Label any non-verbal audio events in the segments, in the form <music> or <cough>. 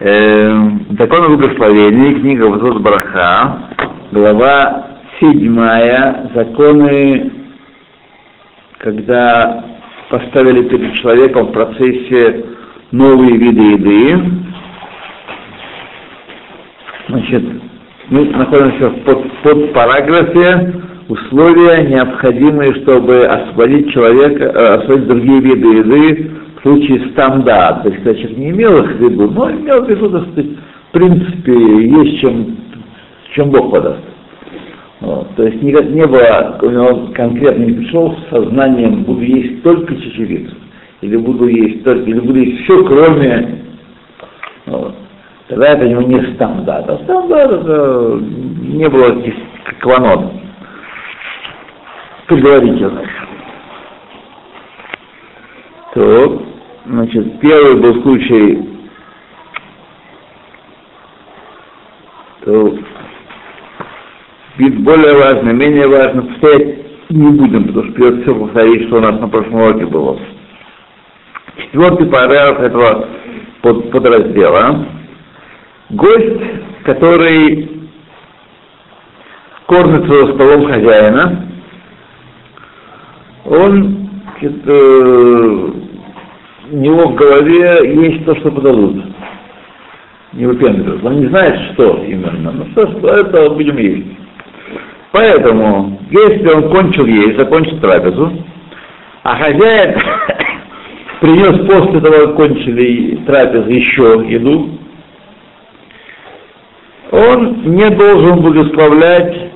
Э, Закон о благословении, книга Вазот Браха, глава седьмая, законы, когда поставили перед человеком в процессе новые виды еды. Значит, мы находимся в под, под параграфе условия, необходимые, чтобы освободить человека, э, освободить другие виды еды случае стандарт. То есть, человек не имел их в виду, но имел в виду, так в принципе, есть чем, чем Бог подаст. Вот. То есть не, не было, у него конкретно не пришел с сознанием, буду есть только чечевицу, или буду есть только, или буду есть все, кроме вот. Тогда это у него не стандарт. А стандарт это не было кванот предварительных. То, значит, первый был случай, то вид более важный, менее важно, повторять не будем, потому что придется все повторить, что у нас на прошлом уроке было. Четвертый параграф этого под, подраздела. Гость, который кормит своего столом хозяина, он э, него в голове есть то, что подадут. Не выпендривается. Он не знает, что именно. Но что, что это будем есть. Поэтому, если он кончил есть, закончил трапезу, а хозяин <coughs> принес после того, как кончили трапезу, еще еду, он не должен благословлять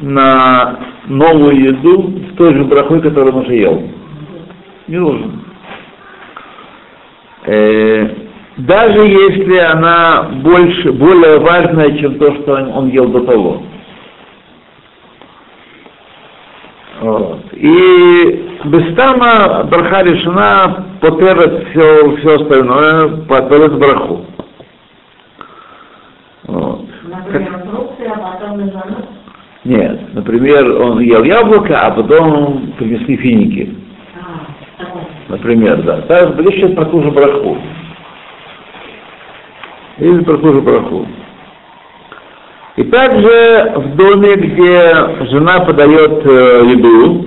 на новую еду с той же брахой, которую он уже ел. Не должен. Э, даже если она больше, более важная, чем то, что он ел до того. Вот. И Бестама браха решена потерять все, все остальное, потерять браху. Вот. Например, фрукты, а потом. Нет, например, он ел яблоко, а потом принесли финики. Например, да. Так, речь сейчас про ту же браху. Или про ту же браху. И также в доме, где жена подает э, еду,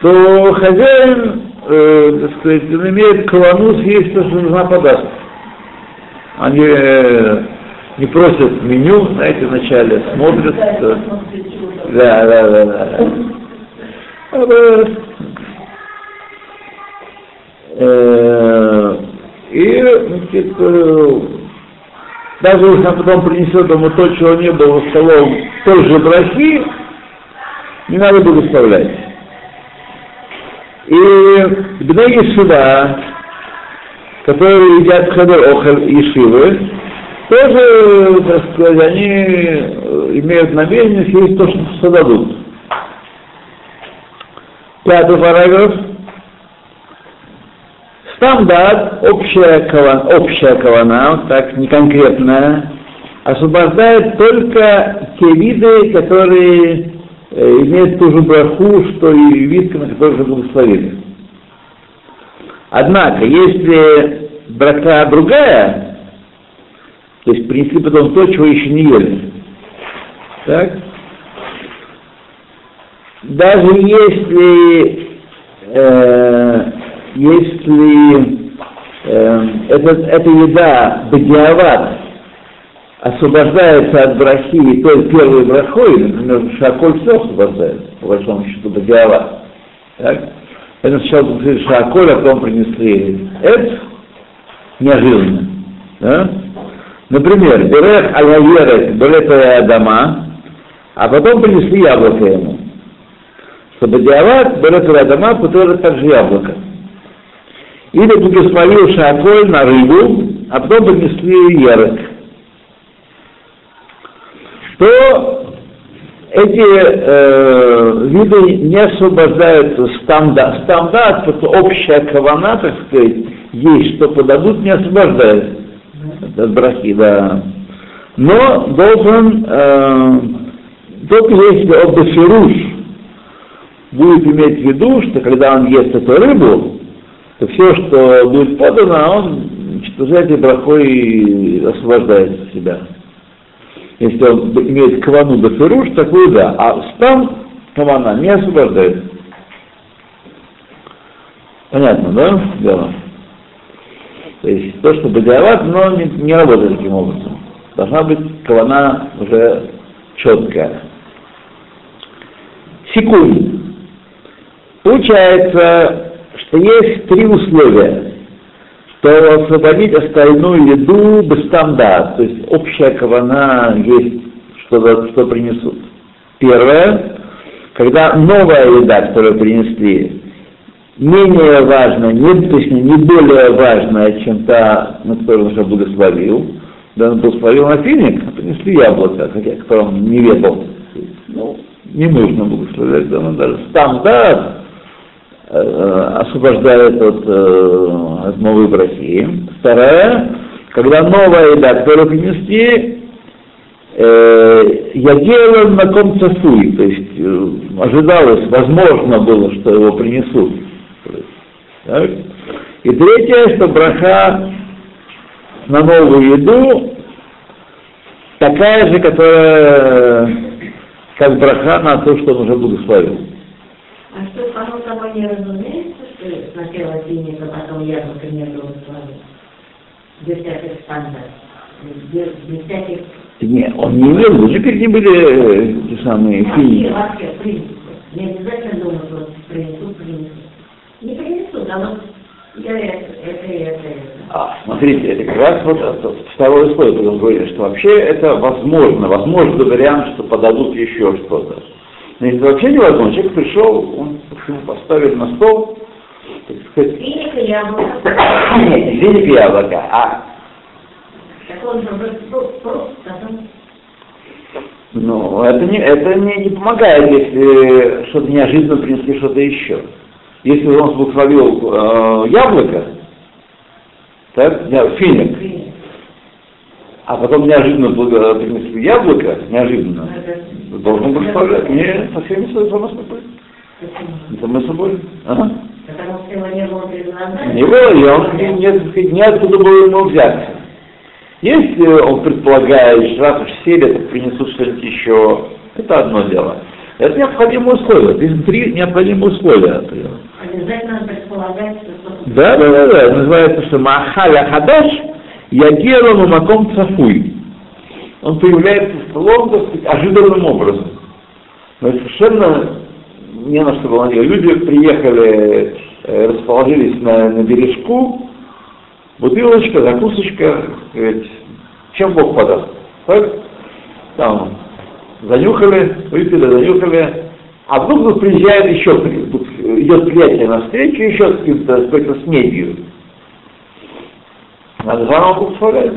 то хозяин, э, так сказать, он имеет кавану съесть то, что жена подаст. Они э, не просят меню, знаете, вначале смотрят. э, да, да, да, да. <laughs> Э, И, значит, э, даже если он потом принесет ему то, чего не было в столом, той же брахи, не надо благословлять. И бнеги суда, которые едят хадер охель и шивы, тоже, так сказать, они э, имеют намерение съесть то, что дадут. Пятый параграф. Стандарт, общая кавана, общая кавана, так не конкретная, освобождает только те виды, которые э, имеют ту же браху, что и вид, на который же благословили. Однако, если брака другая, то есть принесли потом то, чего еще не ели, так? Даже если э, если э, этот, эта еда бадиават освобождается от брахи той первой брахой, например, шаколь все освобождается, по большому счету, бадиават. Так? Это сначала принесли шаколь, а потом принесли эд, неожиданно. Да? Например, берех алаерет, берет дома, а потом принесли яблоко ему. Что бадиават, берет дома, который также яблоко или благословил шаколь на рыбу, а потом принесли ярок, то эти э, виды не освобождаются стандарт. Стандарт, это общая кавана, так сказать, есть, что подадут, не освобождает от брахи, да. Но должен, э, только если он будет иметь в виду, что когда он ест эту рыбу, то все, что будет подано, он уже этой брахой освобождает себя. Если он имеет кавану бефируш, такую да. А стан кавана не освобождает. Понятно, да? Дело. То есть то, что бедиават, но не, не работает таким образом. Должна быть кавана уже четкая. Секунд. Получается, что есть три условия, что освободить остальную еду без стандарт, то есть общая кавана есть, что, что принесут. Первое, когда новая еда, которую принесли, менее важная, не, то есть не более важная, чем та, на которую он уже благословил, да, он благословил на финик, а принесли яблоко, хотя которым не ведал. Ну, не нужно благословлять, да, даже стандарт освобождает от, э, от новой брахи. Вторая, когда новая еда, которую принесли, э, я делал на ком цасуй, то есть э, ожидалось, возможно было, что его принесут. Так? И третье, что браха на новую еду такая же, которая как браха на то, что он уже благословил. А что, само собой не разумеется, что сначала финика, потом яблоко не благословил? Без всяких стандартов. Без, без всяких... Не, он не имел, уже перед ним были э, те самые Вообще, финики. вообще, принципы. Не обязательно думать, вот принесут, принесут. Не принесут, а вот я это, это, это, это. А, смотрите, это как раз вот второе условие, когда он говорит, что вообще это возможно, возможно вариант, что подадут еще что-то. Но если вообще невозможно, человек пришел, он ему поставили на стол, так сказать, Финика, яблоко. нет, не финик и яблоко, а Так он же просто, ну, это не, это не, не помогает, если что-то неожиданно принесли что-то еще. Если он благословил э, яблоко, так, финик, Финик. А потом неожиданно благо- принесли яблоко, неожиданно, должен благословлять. Не, совсем не само собой. Само собой. Ага. Потому что его не было предлагать. Не было, и он не, не, неоткуда было ему взяться. Если он предполагает, что раз уж сели, так принесут что-нибудь еще, это одно дело. Это необходимое условие, это три необходимые условия. Обязательно предполагать, что. Да, да, да, да, называется, что Махаля Хадаш Ягелану Маком Цафуй. Он появляется столом, так сказать, ожиданным образом. Но совершенно не на что было. Люди приехали, э, расположились на, на бережку, бутылочка, закусочка, сказать, чем Бог подаст. Так? Там занюхали, выпили, занюхали, а вдруг вдруг приезжает еще, вдруг идет приятель навстречу, еще с каким-то, с какой-то снедью. Надо заново благословлять.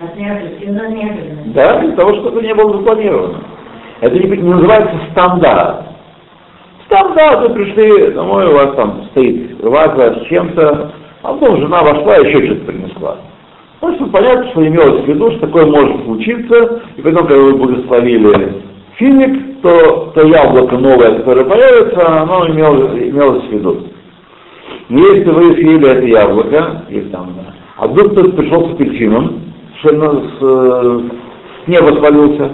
От. Да, для того, чтобы не было запланировано. Это не, не называется стандарт. Стандарт, вы пришли домой, у вас там стоит ваза с чем-то, а потом жена вошла и еще что-то принесла. Просто понятно, что имелось в виду, что такое может случиться, и потом, когда вы благословили финик, то, то яблоко новое, которое появится, оно имело, имелось в виду. Если вы съели это яблоко, или там, а вдруг кто-то пришел с апельсином, совершенно с, э, с неба свалился,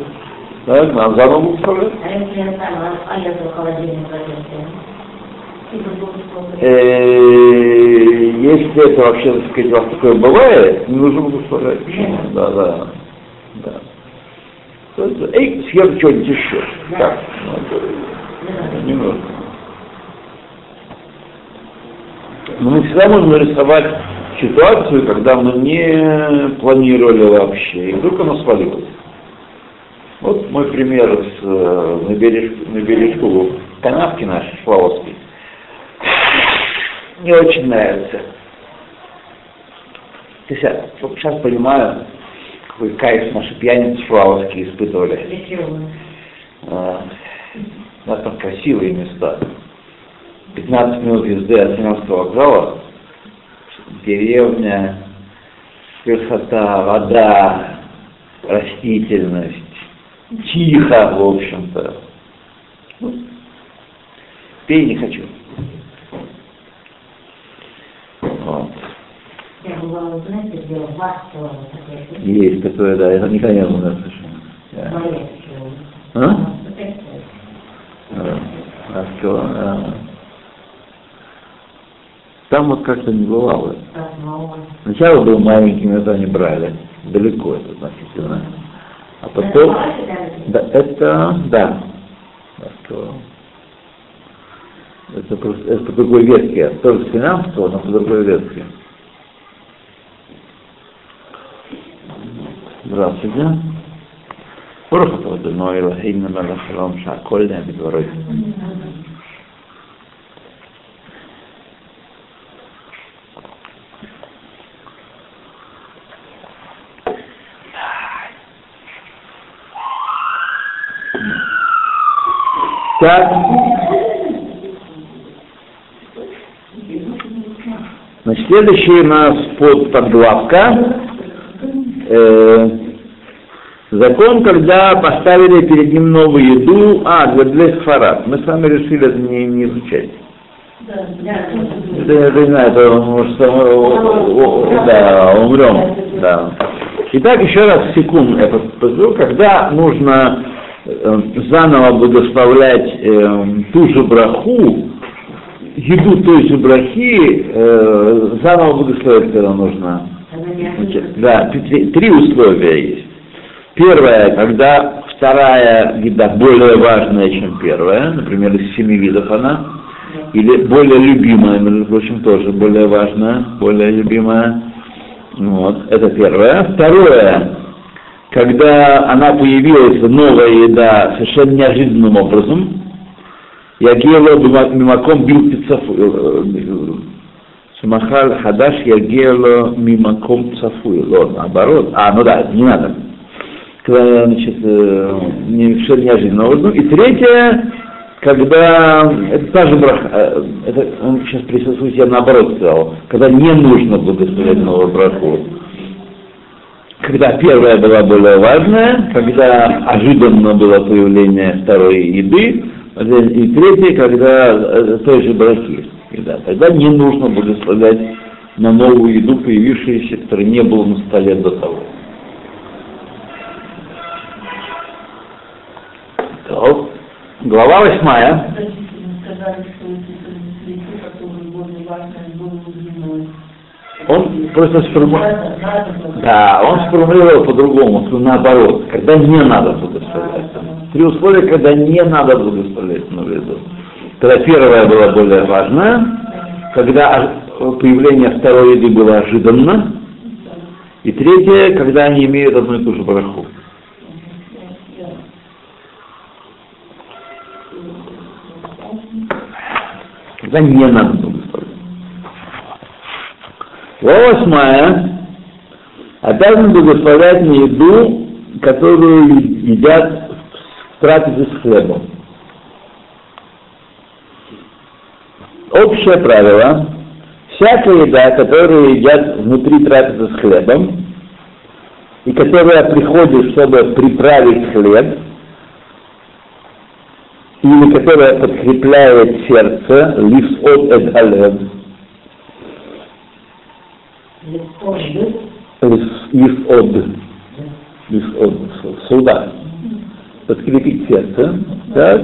так, нам заново благословлять. А если я сама в холодильник? Э, Если это вообще, так сказать, у вас такое бывает, не нужно благословлять. Да, да. да. То есть, Эй, съем что-нибудь еще. Да. Так, ну, не нужно. Но мы всегда можем нарисовать ситуацию, когда мы не планировали вообще, и вдруг оно свалилось. Вот мой пример с, э, на, бережку, на бережку канавки нашей, Шлавовской. Мне очень нравится. То есть я сейчас понимаю, какой кайф наши пьяницы Шлавовские испытывали. А, У нас там красивые места. 15 минут езды от Семенского вокзала, деревня, красота, вода, растительность, тихо, в общем-то. Пей не хочу. Вот. Есть такое, да, это никогда не было совершенно. Да. А? Вот это. Да. А что, да. Там вот как-то не бывало. Так, ну, Сначала был маленький, но это они брали. Далеко это относительно. А потом... Да, это, да. Москва. Это, просто- это по другой ветке. Тоже финансово, но по другой ветке. Здравствуйте. ברוך אתה אדוני אלוהינו מלך העולם שהכל נהיה בדברו. Так. Значит, следующий у нас под подглавка. Э, закон, когда поставили перед ним новую еду, а, для, сфарат. Мы с вами решили это не, не изучать. Это, это не знаю, это может, да, умрем. Да. Итак, еще раз секунд я подскажу, когда нужно заново благословлять э, ту же браху, еду той же брахи, э, заново благословлять когда нужно. Значит, да, три, три условия есть. Первое, когда вторая еда более важная, чем первая, например, из семи видов она, или более любимая, между прочим, тоже более важная, более любимая. Вот, это первое. Второе, когда она появилась, новая еда, совершенно неожиданным образом, я гело мимаком бил пиццафу. Шамахаль хадаш ягело мимаком. Ло, наоборот. А, ну да, не надо. Когда, значит, э, не, совершенно неожиданным образом. И третье, когда это та же браха, э, это он сейчас присутствует, я наоборот сказал, когда не нужно благословлять новую браху. Когда первая была более важная, когда ожиданно было появление второй еды, и третье, когда э, той же брахи. еда. Тогда не нужно благословлять на новую еду, появившуюся, которая не было на столе до того. Так. Глава восьмая. сказали, что эти цветы, которые более важные, были любимые. Он просто сформулировал. Было. Да, он сформулировал по-другому, наоборот, когда не надо благословлять. Три условия, когда не надо благословлять на еду. Когда первая была более важная, когда появление второй еды было ожиданно, и третье, когда они имеют одну и ту же браху. Когда не надо. Глава восьмая. Обязан благословлять на еду, которую едят в трапезе с хлебом. Общее правило. Всякая еда, которую едят внутри трапезы с хлебом, и которая приходит, чтобы приправить хлеб, или которая подкрепляет сердце, лис от эдалев, Лис от, суда, подкрепить сердце, так,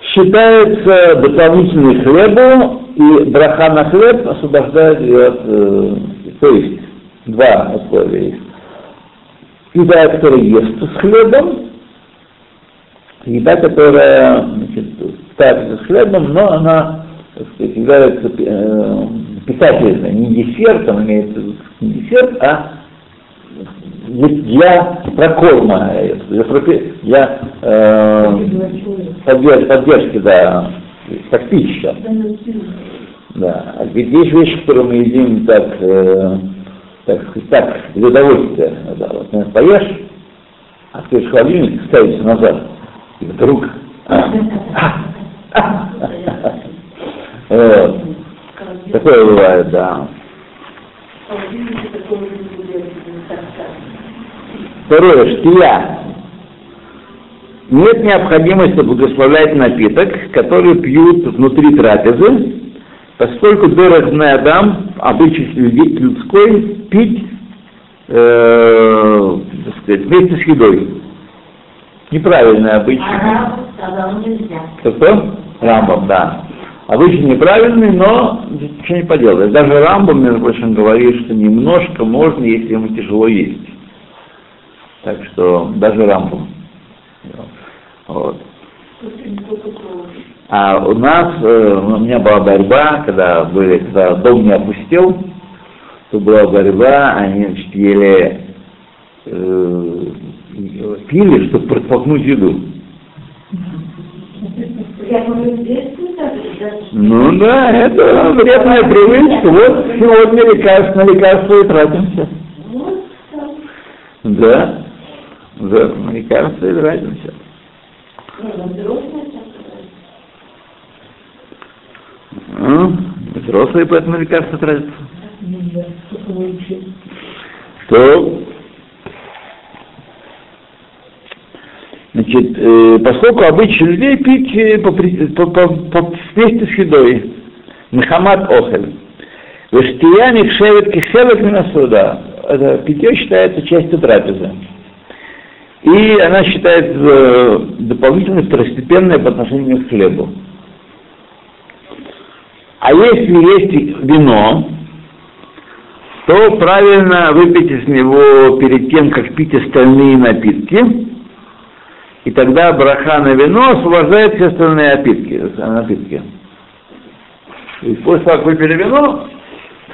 считается дополнительный хлебу, и браха на хлеб освобождает ее от, э, то есть, два условия есть. Еда, которая естся с хлебом, еда, которая значит, ставится с хлебом, но она так сказать, является э, питательной, не десертом, имеется в виду не десерт, а для прокорма, для, для э, поддерж- поддержки, да, как пища. Да. А ведь есть вещи, которые мы едим так, э, так так, для удовольствия. Да. Вот, например, поешь, а ты в холодильник ставишь назад, и вдруг... а, а, вот. Такое бывает, да. Второе, штия. Нет необходимости благословлять напиток, который пьют внутри трапезы, Поскольку дорожный Адам, обычай люди- людской, пить, э, так сказать, вместе с едой. Неправильный обычай. А раб сказал нельзя. Кто? Рамбам, да. Обычно неправильный, но ничего не поделаешь. Даже Рамбам, между прочим, говорит, что немножко можно, если ему тяжело есть. Так что даже Рамбам. Вот. А у нас, э, у меня была борьба, когда, были, когда дом не опустел, то была борьба, они значит, ели, э, пили, чтобы протолкнуть еду. Я говорю, Ну да, это вредная привычка. Вот сегодня лекарство на лекарство и тратимся. Да, да, на лекарство и тратимся. Ну, ну, взрослые. Ну, поэтому лекарства тратятся. Нельзя. Только выучил. То, значит, э, поскольку обычно людей пить э, по, по, по, по- вместе с едой, Мехамад Охель, Вештия Михшевет Кишевет Минасуда, это питье считается частью трапезы. И она считается э, дополнительно второстепенной по отношению к хлебу. А если есть вино, то правильно выпить из него перед тем, как пить остальные напитки, и тогда браха на вино освобождает все остальные напитки. напитки. Есть после того, как выпили вино,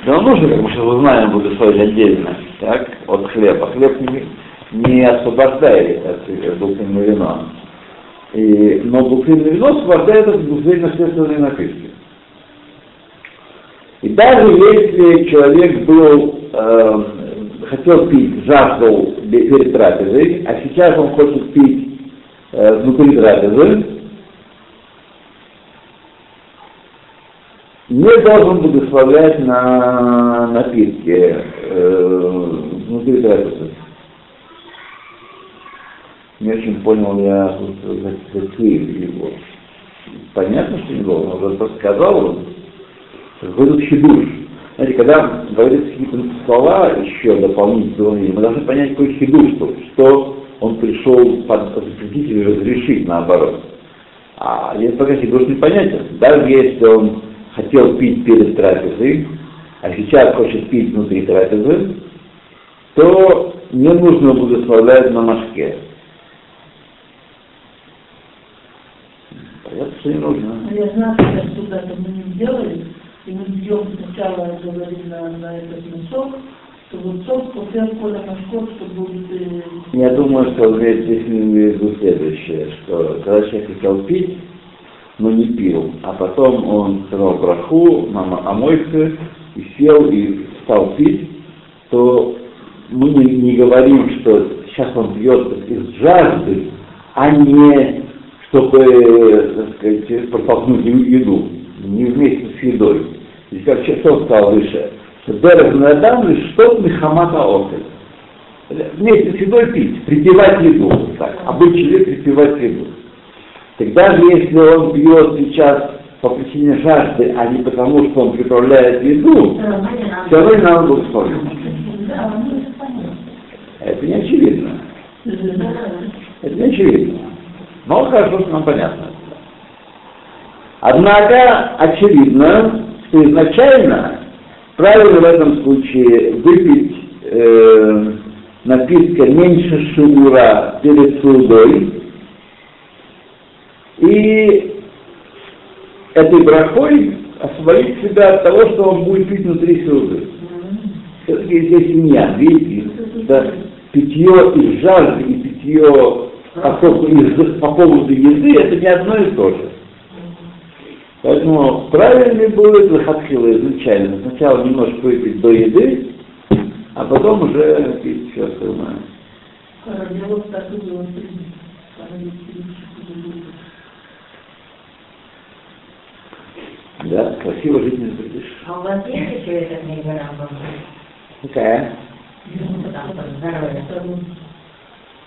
вино нужно, как мы сейчас узнаем, благословить отдельно, так, от хлеба. Хлеб не, не освобождает от двухлинного вина. И, но двухлинное вино освобождает от двухлинных все остальные напитки. И даже если человек был, э, хотел пить, жаждал перед трапезой, а сейчас он хочет пить внутри трапезы, не должен благословлять на напитки э, внутри трапезы. Не очень понял я зацепил его. Понятно, что не должен, он просто сказал, какой тут хидуш. Знаете, когда говорится какие-то слова еще дополнительные, мы должны понять, какой хидуш что он пришел под- запретить или разрешить, наоборот. А если пока хидуш непонятен, даже если он хотел пить перед трапезой, а сейчас хочет пить внутри трапезы, то не нужно благословлять на машке. Понятно, что не нужно. А я знаю, что мы не сделали, и мы идем сначала говорим на, на этот носок, Я думаю, что здесь имеет в виду следующее, что когда человек хотел пить, но не пил, а потом он сказал браху, мама омойся, и сел, и стал пить, то мы не, говорим, что сейчас он пьет из жажды, а не чтобы, так сказать, протолкнуть еду, не вместе с едой. И как он сказал выше, Дерек Надам лишь что Мехамата Охель вместе с едой пить, припевать еду. Так, обычный человек припевать еду. Так даже если он пьет сейчас по причине жажды, а не потому, что он приправляет еду, Все равно надо. благословить. Это не очевидно. Это не очевидно. Но хорошо, что нам понятно. Однако очевидно, что изначально правильно в этом случае выпить э, напитка меньше шура перед судой и этой брахой освободить себя от того, что он будет пить внутри суды. Все-таки здесь семья, видите, да, питье из жажды и питье по поводу еды, это не одно и то же. Поэтому правильный будет Лахатхила изначально. Сначала немножко выпить до еды, а потом уже пить все остальное. Было. Да, красиво жить не запретишь. А у вас есть еще эта книга? Какая? Ну.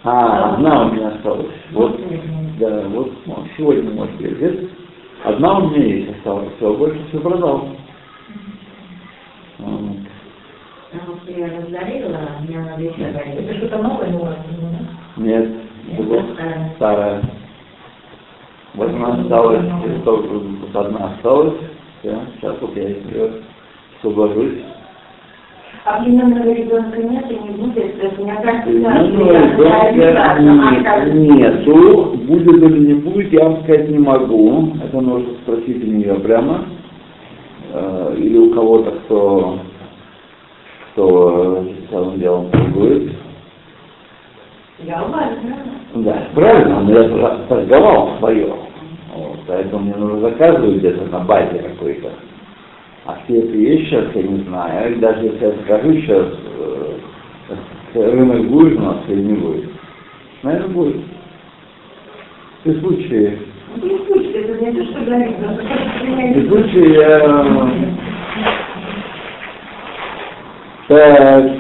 А, одна у меня осталась. Вот, да, вот сегодня, может быть, лет. Одна у меня есть осталась, все, больше все продал. Вот. Я раздарила, а у меня. Это что-то новое у вас? Нет, это старое. старая. осталось она только одна осталась. Сейчас вот я ее освобожусь. А племенного ребенка нет и не будет, то есть раз, Ну, я ребенка я- не- нету. Будет или не будет, я вам сказать не могу. Это нужно спросить у нее прямо. Э, Или у кого-то, кто, кто самым делом торгует. Я. Да, правильно, но я тор- торговал свое. Вот, поэтому мне нужно заказывать где-то на базе какой-то. А все эти вещи сейчас я не знаю. И даже если я скажу сейчас, э, рынок будет у нас или не будет? Наверное, будет. При случае, Ну, не слушайте, это не то, что при случае я... Так.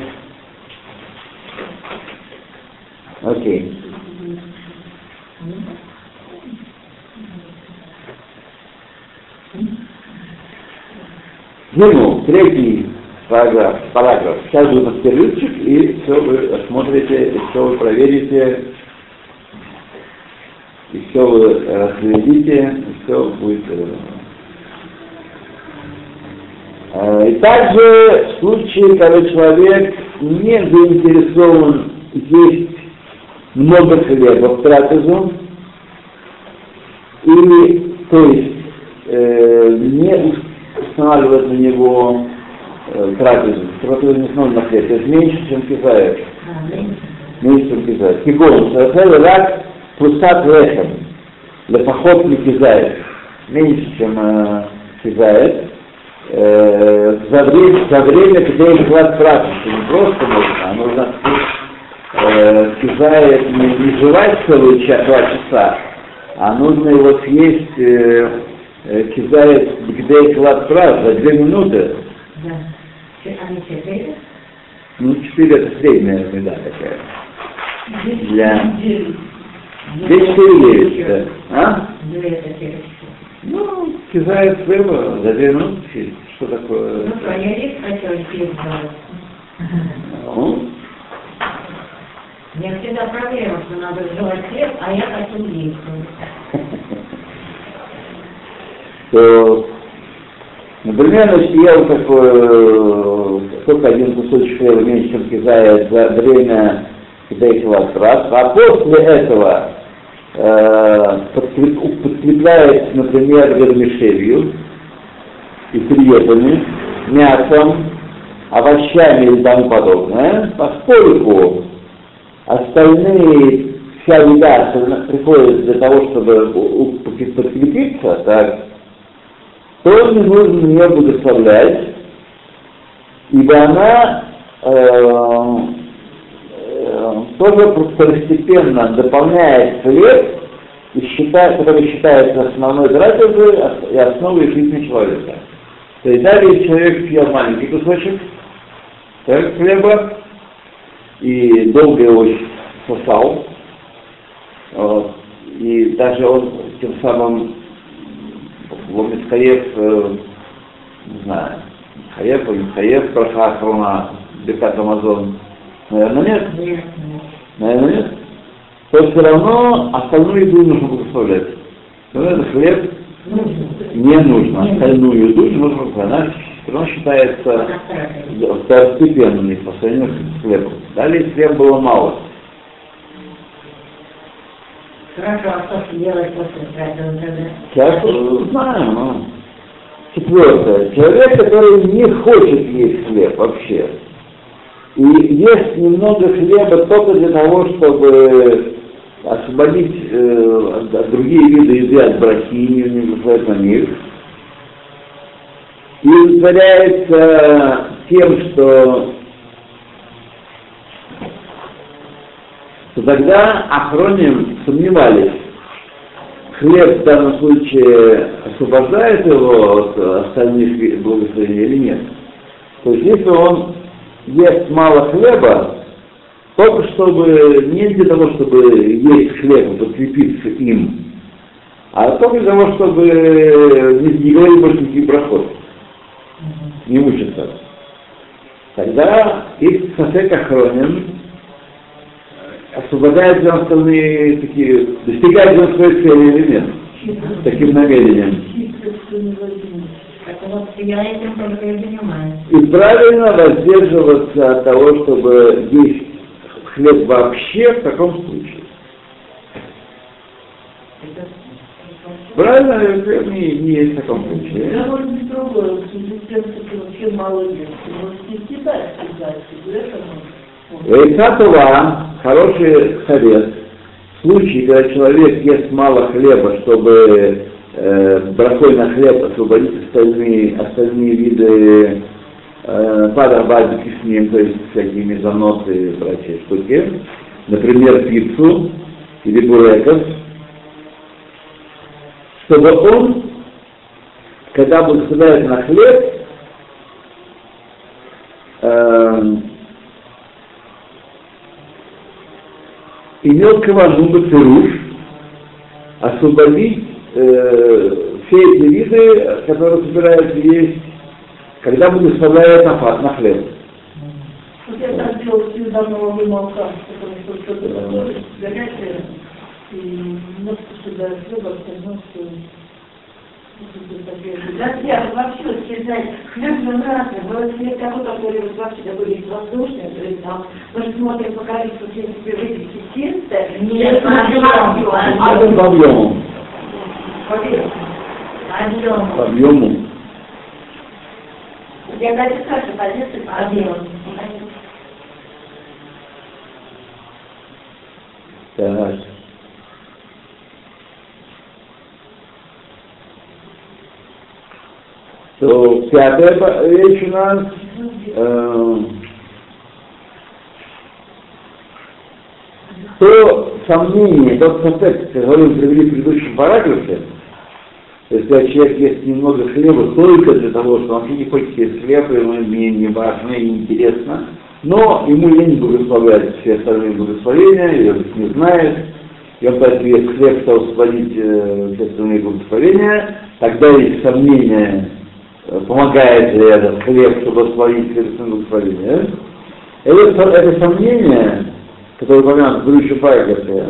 Окей. Гимл, третий параграф, параграф. Сейчас будет перерывчик, и все вы осмотрите, и все вы проверите, и все вы разглядите, и все будет. э, э, И также в случае, когда человек не заинтересован есть много хлеба в трапезу, или, то есть, э, не устанавливать на него э, трапезу. Трапезу не установлена на хлеб, то есть меньше, чем кизает. меньше, чем кизает. Кигон, совершенно рак пусат лехем, лепоход не кизает. Меньше, чем э, кизает. Э, за время, за время, когда их клад трапезы, не просто можно, а нужно э, кизает не, не жевать целые ча- два часа, а нужно его съесть э, кидает где клад прав за две минуты. Да. А не четыре? Ну, четыре это средняя еда такая. Для-. Здесь четыре есть, да. А? Ну, кидает хлеба за две минуты. Что такое? Ну, что, я рис хотела съесть зараз. Ну, Я всегда проверила, что надо жевать хлеб, а я хочу есть. <laughs> то, например, значит, ел такой, только один кусочек хлеба меньше, чем кидает за время, когда их раз, а после этого э, подкреп- подкрепляет, например, вермишелью и приетами, мясом, овощами и тому подобное, поскольку остальные, вся еда что приходит для того, чтобы подкрепиться, так, то не нужно ее благословлять, ибо она э, э, тоже второстепенно дополняет хлеб, и считает, который считается основной трапезой и основой жизни человека. То есть даже если человек съел маленький кусочек так, хлеба и долго его сосал, вот, и даже он тем самым ломит хаев, э, не знаю, хаев или хаев, браха охрона, бекат Амазон, наверное, нет, Нет, нет. наверное, нет, то все равно остальную еду нужно благословлять. Но это хлеб не нужно, остальную еду не нужно благословлять. Она все равно считается второстепенной по сравнению с хлебом. Далее хлеб было мало. А что делать после? Сейчас э, знаю, ну. Четвертое. Человек, который не хочет есть хлеб вообще, и ест немного хлеба только для того, чтобы освободить э, от- от другие виды еды от брахи, не благословить на них, и удовлетворяется тем, что тогда охроним сомневались, хлеб в данном случае освобождает его от остальных благословений или нет. То есть если он ест мало хлеба, только чтобы, не для того, чтобы есть хлеб подкрепиться им, а только для того, чтобы не, не говорить больше никаких проход, не мучиться. Тогда и Сафек Ахронин освобождает он остальные такие, достигает он своей цели или нет? Таким намерением. И правильно воздерживаться от того, чтобы есть хлеб вообще в таком случае. Правильно, не, не есть в таком случае. Я, может быть, другое, ты вообще мало можешь не это можно. Эйсатова, хороший совет. В случае, когда человек ест мало хлеба, чтобы э, бракой на хлеб освободить остальные, остальные виды э, падарбазики с ним, то есть всякие мезоноты и прочие штуки, например, пиццу или буреков, чтобы он, когда благословляет на хлеб, имел кавану бацеруш освободить э, все эти виды, которые собираются есть, когда благословляет на, фа- на хлеб. Вот я так делал с данного молока, потому что что-то и. Друзья, вообще, сказать, хлеб же разный. Вот если кого-то, который вот вообще такой весь воздушный, то есть там, мы же смотрим по количеству, в принципе, выпечки теста. Нет, Объем по объему. Объем. По объему. Я даже скажу, позицию по объему. Так. То пятая вещь у нас. э, то сомнение, тот контекст, который говорил, привели в предыдущем параграфе, то есть когда человек ест немного хлеба только для того, что он не хочет есть хлеб, ему не, не важно и не интересно, но ему лень благословлять все остальные благословения, и он не знает, и он поэтому ест хлеб, чтобы освободить э, все остальные благословения, тогда есть сомнение, э, помогает ли этот хлеб, чтобы освободить все остальные благословения. Это, это сомнение, которое упомянуто в предыдущем параграфе,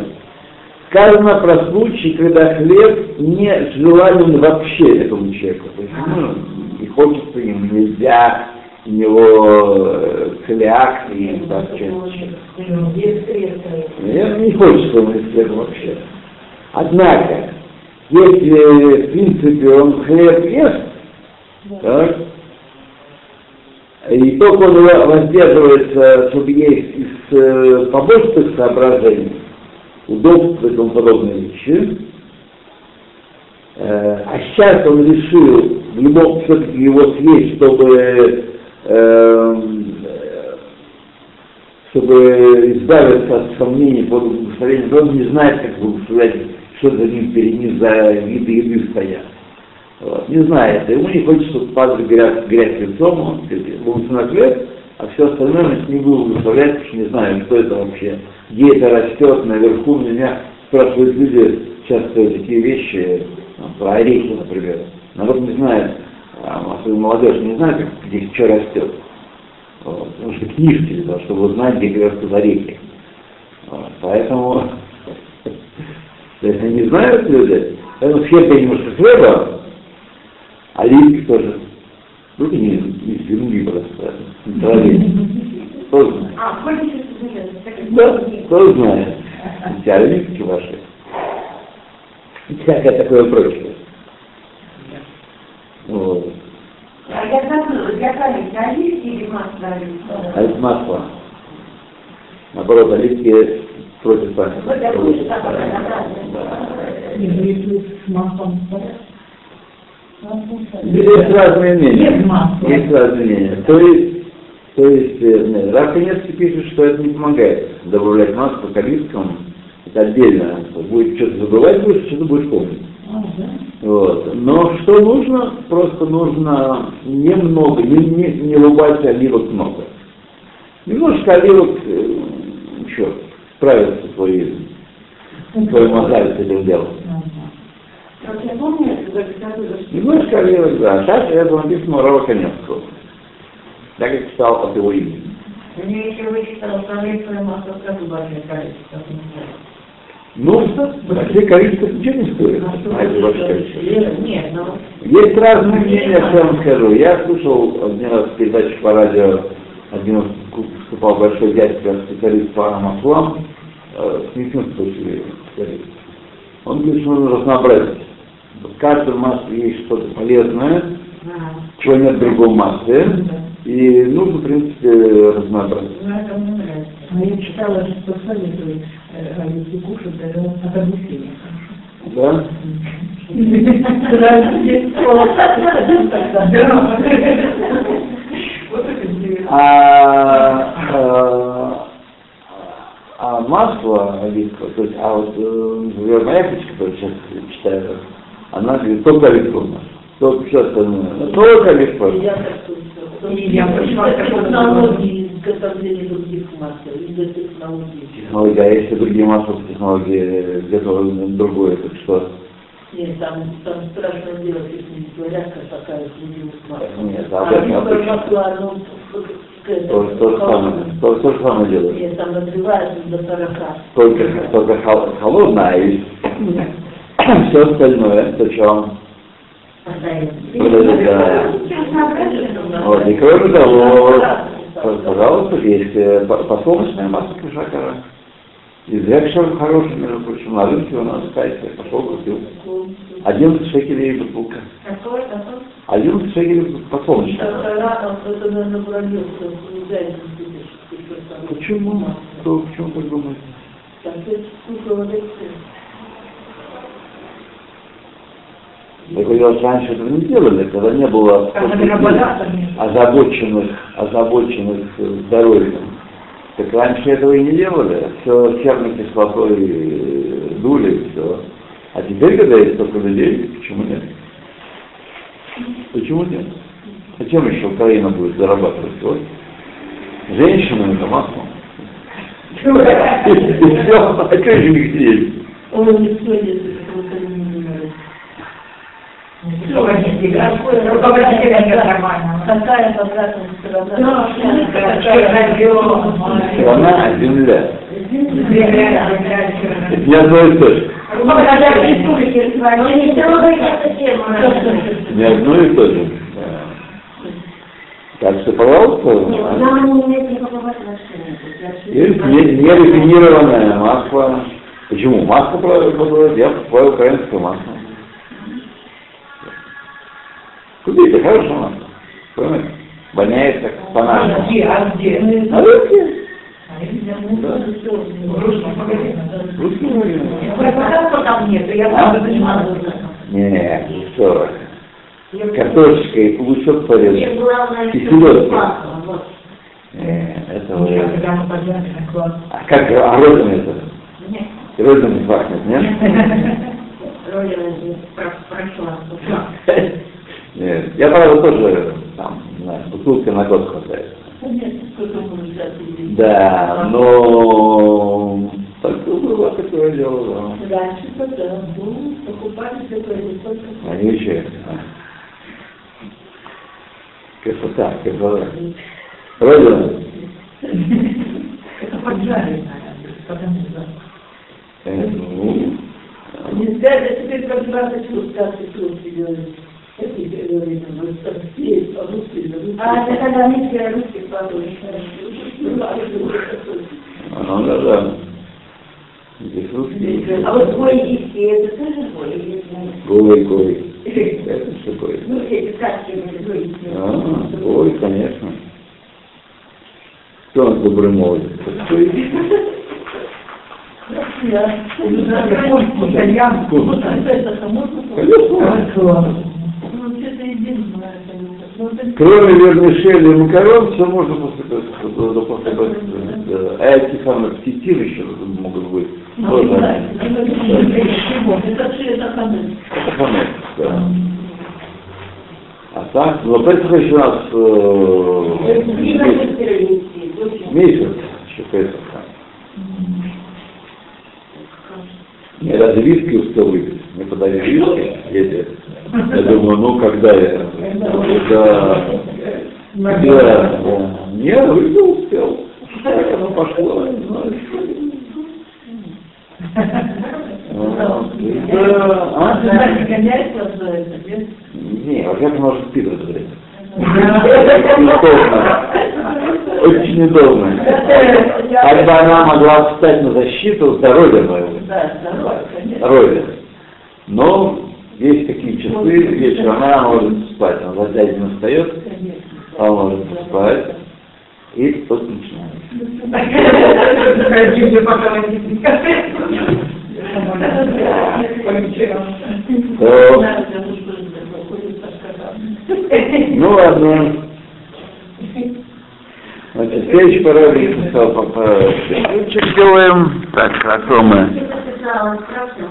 сказано про случай, когда хлеб не желанен вообще этому человеку. То есть, ну, не хочется, ему нельзя, у него э, целиак и так. Наверное, не хочется ему хлеба вообще. Однако, если, в принципе, он хлеб ест, так, и только он воздерживается, чтобы есть из э, побочных соображений, удобства и тому подобные вещи, э, а сейчас он решил в любом все-таки его съесть, чтобы, э, чтобы избавиться от сомнений по благословению, он не знает, как благословлять, что за ним перед ним за виды еды стоят. Не знает, ему не хочется, чтобы падали грязь, грязь лицом, он будет на хлеб, а все остальное мы ним будем благословлять, потому что не знаем, что это вообще, где это растет, наверху меня спрашивают люди часто такие вещи, там, про орехи, например. Народ не знает, а особенно молодежь не знает, где что растет. Вот. Потому что книжки того, чтобы узнать, где растут орехи. Вот. Поэтому, <laughs> они не знают люди, поэтому съесть немножко хлеба, а тоже. Ну, не из земли просто. Кто знает? А, сколько? Да, кто знает. Эти оливки ваши. И всякое такое прочее. Вот. А я забыла, я кажется, оливки или масло А это масло. Наоборот, оливки против памяти. Вот я лучше так обратно. Если с маслом Есть разные мнения. Без масла. Есть разные мнения. То есть, то есть э, Рафинецкий пишет, что это не помогает добавлять масло к оливкам. Это отдельно. Будет что-то забывать, будешь, что-то будешь помнить. Вот. Но что нужно? Просто нужно немного, не, не, не рубать оливок много. Немножко оливок э, еще справится со своей, своей мозаикой с этим делом. Как я помню, это что Немножко оливок, да. Так это написано у Рава Коневского. так как стал от его имени. Мне еще вычитал советское масло сразу большое количество. Ну, большое количество ничего не стоит. большое количество. Нет, ну, Есть разные мнения, что я вам скажу. Я слушал один раз передачу по радио, один раз выступал большой дядька, специалист по маслам, э, с медицинской точки зрения. Он говорит, что нужно разнообразить. В каждом масле есть что-то полезное, чего нет в другом масле, и нужно, в принципе, разнообразить. ну, это мне нравится. Я читала, что советуют, э, если кушать, даже от. Да? А, а, а масло оливковое, то есть, а вот, э, например, моя книжка, которую сейчас читаю, она говорит, только масло, только все остальное, но только оливковое. Я пришла к технологии изготовления других масел, из технологии. Технология, а если другие масла технологии где-то другое, так что? Нет, там, там страшно делать, если не говорят, как такая других масел. Нет, А а об этом обычно. масло, оно к То, то же самое, то, то же самое делают. Нет, там нагревается до 40. Только, только хол- холодное, а и все остальное, то что Вот, и кроме того, пожалуйста, есть э, по- подсолнечное масло кишакара. Изрекшим хороший, между прочим, на рынке у нас в кайфе, пошел купил. 11 шекелей бутылка. Какой, какой? 11 шекелей купить. Почему? Кто, почему так думаете? Там есть цукровая Я говорил, что раньше этого не делали, когда не было озабоченных, озабоченных э, здоровьем. Так раньше этого и не делали, все серной кислотой э, дули, все. А теперь, когда есть столько людей, почему нет? Почему нет? А чем еще Украина будет зарабатывать? Вот. Женщинами это маслом. <laughs> И все, а что еще не хотели? Он не. Какая обратная сторона? Страна, а земля. Это не одно и то же. Не одно и то же. Так что, пожалуйста, есть не- нерафинированное масло. Почему? Масло я покупаю украинское масло. Купите, хорошее масло. Понимаете? Воняет как по-нашему. А где? На рынке? Русский магазин. А? Не, что вы. Картошечка и лучок порезать. И селедка. Это вы. А как, а розами это? Розами пахнет, нет? Нет, <laughs> я, правда, тоже, там, не знаю, бутылка на год хватает. Нет, Да, но так было, которое дело, да. Раньше тогда, ну, покупали все только Они еще. Красота, красота. Родина, Это поджарить надо, потому что... э, ну, Нельзя, а теперь как 20 лет, как ты тут делаешь. Ну, А это когда мы все русские ну да, да. Здесь русский. А вот твой диски, это тоже нет? Голый, голый. Это что такое? Ну, эти сказки, ну, А, ой, конечно. Кто он добрый молодец? Итальянку? Конечно. Кроме вермишели и макарон, все можно после после да. А эти самые птицин еще могут быть. Тоже. Это хамель. Да. А так, ну, Песах еще нас месяц, еще Песах. Я даже виски успел выпить. Мне подали виски. Я думаю, ну когда я? Да, да. Я выпил, успел. Как оно пошло, не знаю. Да, а? Не, во-первых, в это время. Удобно. Очень удобно. Когда она могла встать на защиту здоровья моего. Да. Здоровья. Но есть такие часы, вечером она может спать. Она за минут встает, она может поспать. И тут начинается. Шкафом. ну ладно. Значит, следующий параграф. Что делаем? Так, хорошо мы. Написала, страшно.